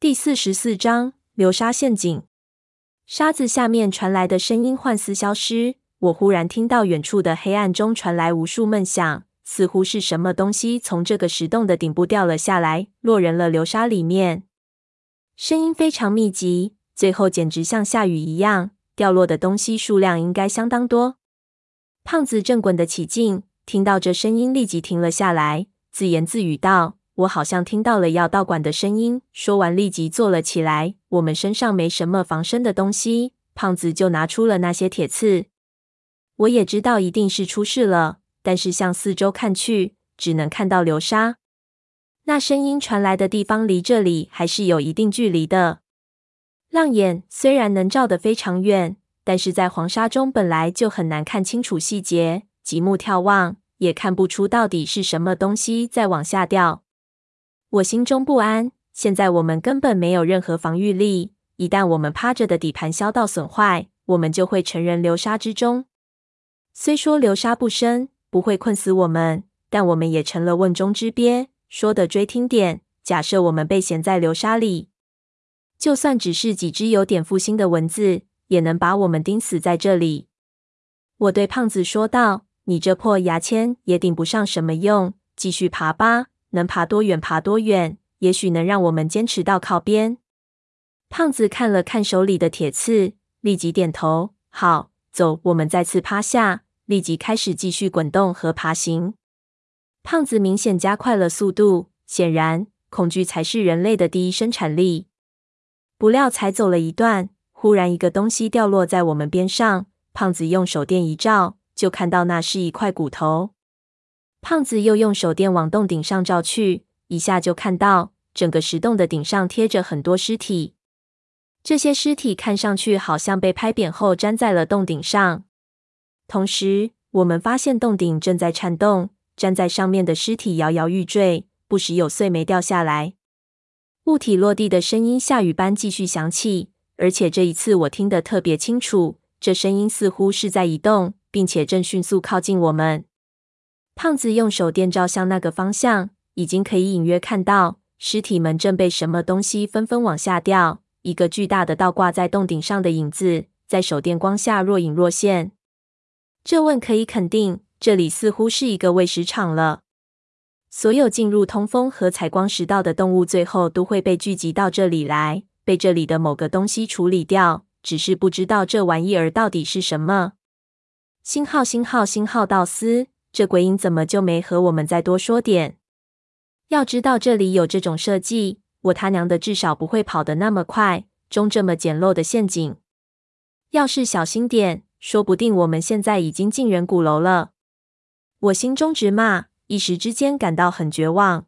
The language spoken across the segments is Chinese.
第四十四章流沙陷阱。沙子下面传来的声音幻似消失，我忽然听到远处的黑暗中传来无数闷响，似乎是什么东西从这个石洞的顶部掉了下来，落人了流沙里面。声音非常密集，最后简直像下雨一样，掉落的东西数量应该相当多。胖子正滚得起劲，听到这声音立即停了下来，自言自语道。我好像听到了要导管的声音。说完，立即坐了起来。我们身上没什么防身的东西，胖子就拿出了那些铁刺。我也知道一定是出事了，但是向四周看去，只能看到流沙。那声音传来的地方离这里还是有一定距离的。浪眼虽然能照得非常远，但是在黄沙中本来就很难看清楚细节，极目眺望也看不出到底是什么东西在往下掉。我心中不安。现在我们根本没有任何防御力，一旦我们趴着的底盘遭到损坏，我们就会沉人流沙之中。虽说流沙不深，不会困死我们，但我们也成了瓮中之鳖。说的锥听点，假设我们被陷在流沙里，就算只是几只有点负心的蚊子，也能把我们钉死在这里。我对胖子说道：“你这破牙签也顶不上什么用，继续爬吧。”能爬多远爬多远，也许能让我们坚持到靠边。胖子看了看手里的铁刺，立即点头：“好，走。”我们再次趴下，立即开始继续滚动和爬行。胖子明显加快了速度，显然恐惧才是人类的第一生产力。不料才走了一段，忽然一个东西掉落在我们边上。胖子用手电一照，就看到那是一块骨头。胖子又用手电往洞顶上照去，一下就看到整个石洞的顶上贴着很多尸体。这些尸体看上去好像被拍扁后粘在了洞顶上。同时，我们发现洞顶正在颤动，粘在上面的尸体摇摇欲坠，不时有碎煤掉下来。物体落地的声音下雨般继续响起，而且这一次我听得特别清楚，这声音似乎是在移动，并且正迅速靠近我们。胖子用手电照向那个方向，已经可以隐约看到尸体们正被什么东西纷纷往下掉。一个巨大的倒挂在洞顶上的影子，在手电光下若隐若现。这问可以肯定，这里似乎是一个喂食场了。所有进入通风和采光食道的动物，最后都会被聚集到这里来，被这里的某个东西处理掉。只是不知道这玩意儿到底是什么。星号，星号，星号道斯。这鬼影怎么就没和我们再多说点？要知道这里有这种设计，我他娘的至少不会跑得那么快，中这么简陋的陷阱。要是小心点，说不定我们现在已经进人骨楼了。我心中直骂，一时之间感到很绝望。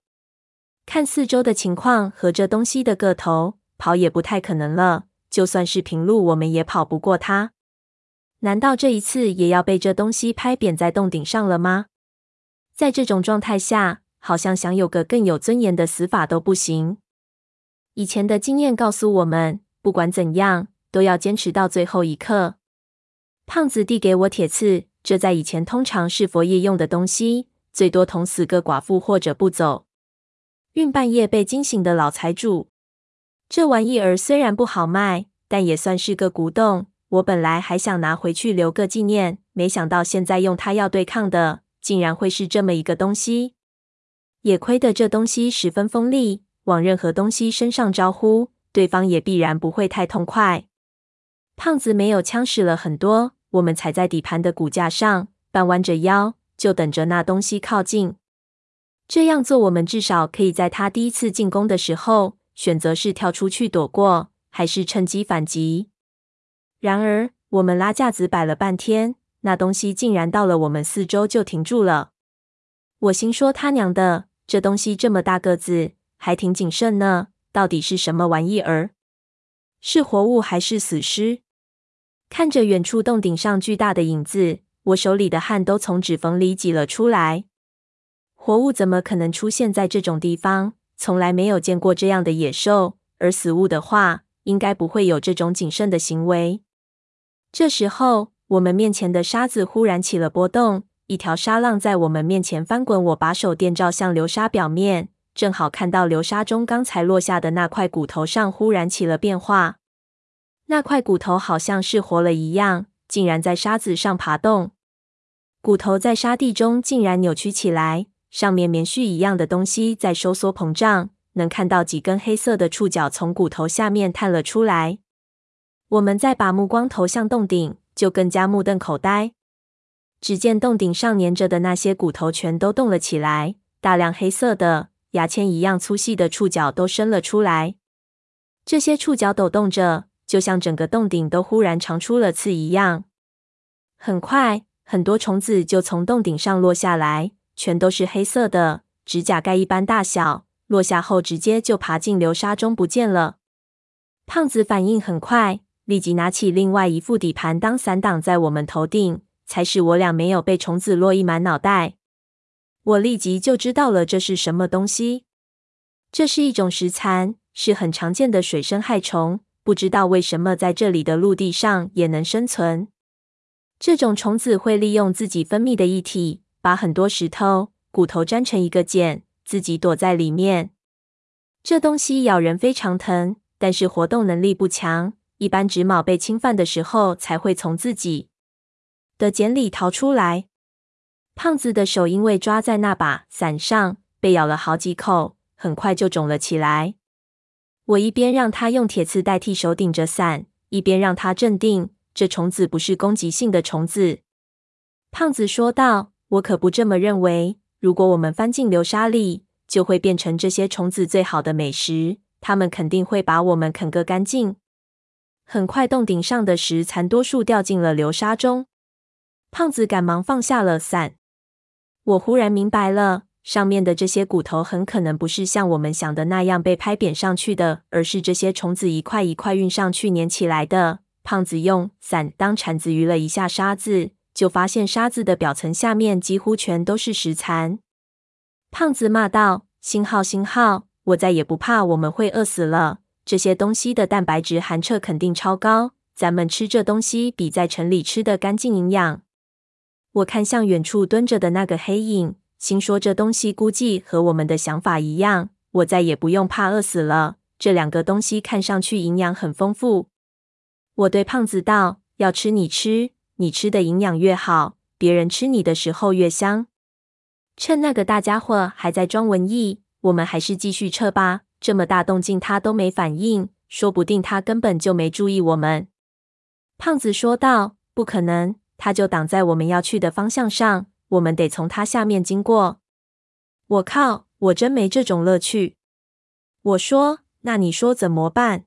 看四周的情况和这东西的个头，跑也不太可能了。就算是平路，我们也跑不过它。难道这一次也要被这东西拍扁在洞顶上了吗？在这种状态下，好像想有个更有尊严的死法都不行。以前的经验告诉我们，不管怎样，都要坚持到最后一刻。胖子递给我铁刺，这在以前通常是佛爷用的东西，最多捅死个寡妇或者不走运半夜被惊醒的老财主。这玩意儿虽然不好卖，但也算是个古董。我本来还想拿回去留个纪念，没想到现在用它要对抗的，竟然会是这么一个东西。也亏得这东西十分锋利，往任何东西身上招呼，对方也必然不会太痛快。胖子没有枪使了很多，我们踩在底盘的骨架上，半弯着腰，就等着那东西靠近。这样做，我们至少可以在他第一次进攻的时候，选择是跳出去躲过，还是趁机反击。然而，我们拉架子摆了半天，那东西竟然到了我们四周就停住了。我心说他娘的，这东西这么大个子，还挺谨慎呢。到底是什么玩意儿？是活物还是死尸？看着远处洞顶上巨大的影子，我手里的汗都从指缝里挤了出来。活物怎么可能出现在这种地方？从来没有见过这样的野兽。而死物的话，应该不会有这种谨慎的行为。这时候，我们面前的沙子忽然起了波动，一条沙浪在我们面前翻滚。我把手电照向流沙表面，正好看到流沙中刚才落下的那块骨头上忽然起了变化。那块骨头好像是活了一样，竟然在沙子上爬动。骨头在沙地中竟然扭曲起来，上面棉絮一样的东西在收缩膨胀，能看到几根黑色的触角从骨头下面探了出来。我们再把目光投向洞顶，就更加目瞪口呆。只见洞顶上粘着的那些骨头全都动了起来，大量黑色的牙签一样粗细的触角都伸了出来。这些触角抖动着，就像整个洞顶都忽然长出了刺一样。很快，很多虫子就从洞顶上落下来，全都是黑色的，指甲盖一般大小。落下后，直接就爬进流沙中不见了。胖子反应很快，立即拿起另外一副底盘当伞挡在我们头顶。才使我俩没有被虫子落一满脑袋。我立即就知道了这是什么东西。这是一种石蚕，是很常见的水生害虫。不知道为什么在这里的陆地上也能生存。这种虫子会利用自己分泌的液体，把很多石头、骨头粘成一个茧，自己躲在里面。这东西咬人非常疼，但是活动能力不强，一般直毛被侵犯的时候才会从自己的茧里逃出来。胖子的手因为抓在那把伞上，被咬了好几口，很快就肿了起来。我一边让他用铁刺代替手顶着伞，一边让他镇定。这虫子不是攻击性的虫子。胖子说道：“我可不这么认为。如果我们翻进流沙里，就会变成这些虫子最好的美食。它们肯定会把我们啃个干净。”很快，洞顶上的石蚕多数掉进了流沙中。胖子赶忙放下了伞。我忽然明白了，上面的这些骨头很可能不是像我们想的那样被拍扁上去的，而是这些虫子一块一块运上去粘起来的。胖子用伞当铲子鱼了一下沙子，就发现沙子的表层下面几乎全都是石蚕。胖子骂道：“星号，星号！我再也不怕我们会饿死了。这些东西的蛋白质含测肯定超高，咱们吃这东西比在城里吃的干净营养。”我看向远处蹲着的那个黑影，心说这东西估计和我们的想法一样，我再也不用怕饿死了。这两个东西看上去营养很丰富。我对胖子道：“要吃你吃，你吃的营养越好，别人吃你的时候越香。”趁那个大家伙还在装文艺，我们还是继续撤吧。这么大动静他都没反应，说不定他根本就没注意我们。胖子说道：“不可能。”他就挡在我们要去的方向上，我们得从他下面经过。我靠，我真没这种乐趣。我说，那你说怎么办？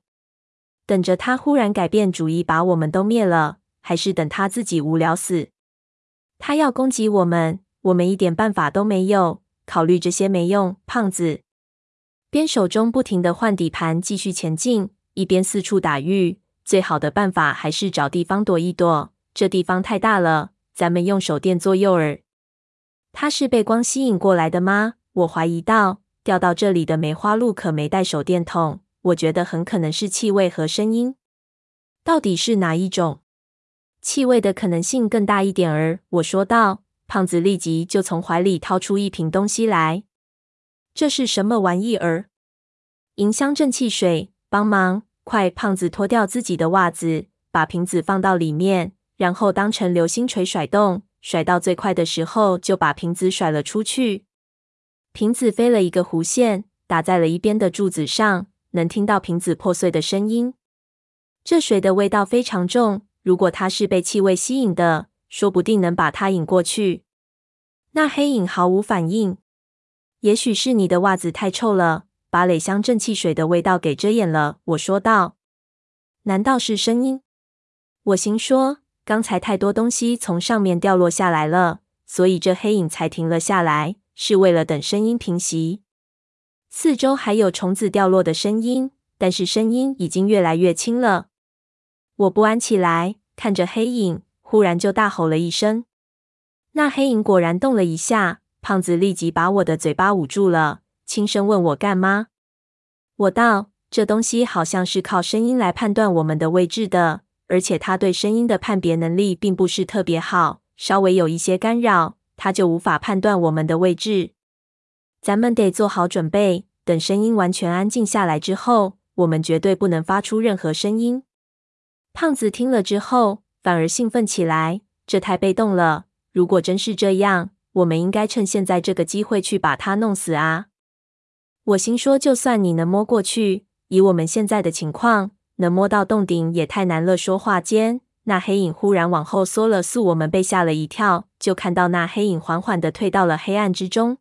等着他忽然改变主意，把我们都灭了，还是等他自己无聊死？他要攻击我们，我们一点办法都没有。考虑这些没用。胖子边手中不停地换底盘，继续前进，一边四处打预。最好的办法还是找地方躲一躲。这地方太大了，咱们用手电做诱饵。他是被光吸引过来的吗？我怀疑道。掉到这里的梅花鹿可没带手电筒，我觉得很可能是气味和声音。到底是哪一种？气味的可能性更大一点儿。我说道。胖子立即就从怀里掏出一瓶东西来。这是什么玩意儿？迎香正气水，帮忙！快！胖子脱掉自己的袜子，把瓶子放到里面。然后当成流星锤甩动，甩到最快的时候，就把瓶子甩了出去。瓶子飞了一个弧线，打在了一边的柱子上，能听到瓶子破碎的声音。这水的味道非常重，如果它是被气味吸引的，说不定能把它引过去。那黑影毫无反应。也许是你的袜子太臭了，把磊香正气水的味道给遮掩了。我说道。难道是声音？我心说。刚才太多东西从上面掉落下来了，所以这黑影才停了下来，是为了等声音平息。四周还有虫子掉落的声音，但是声音已经越来越轻了。我不安起来，看着黑影，忽然就大吼了一声。那黑影果然动了一下，胖子立即把我的嘴巴捂住了，轻声问我干嘛。我道：这东西好像是靠声音来判断我们的位置的。而且它对声音的判别能力并不是特别好，稍微有一些干扰，它就无法判断我们的位置。咱们得做好准备，等声音完全安静下来之后，我们绝对不能发出任何声音。”胖子听了之后，反而兴奋起来：“这太被动了！如果真是这样，我们应该趁现在这个机会去把他弄死啊！”我心说：“就算你能摸过去，以我们现在的情况，能摸到洞顶也太难了。”说话间，那黑影忽然往后缩了速，我们被吓了一跳，就看到那黑影缓缓地退到了黑暗之中。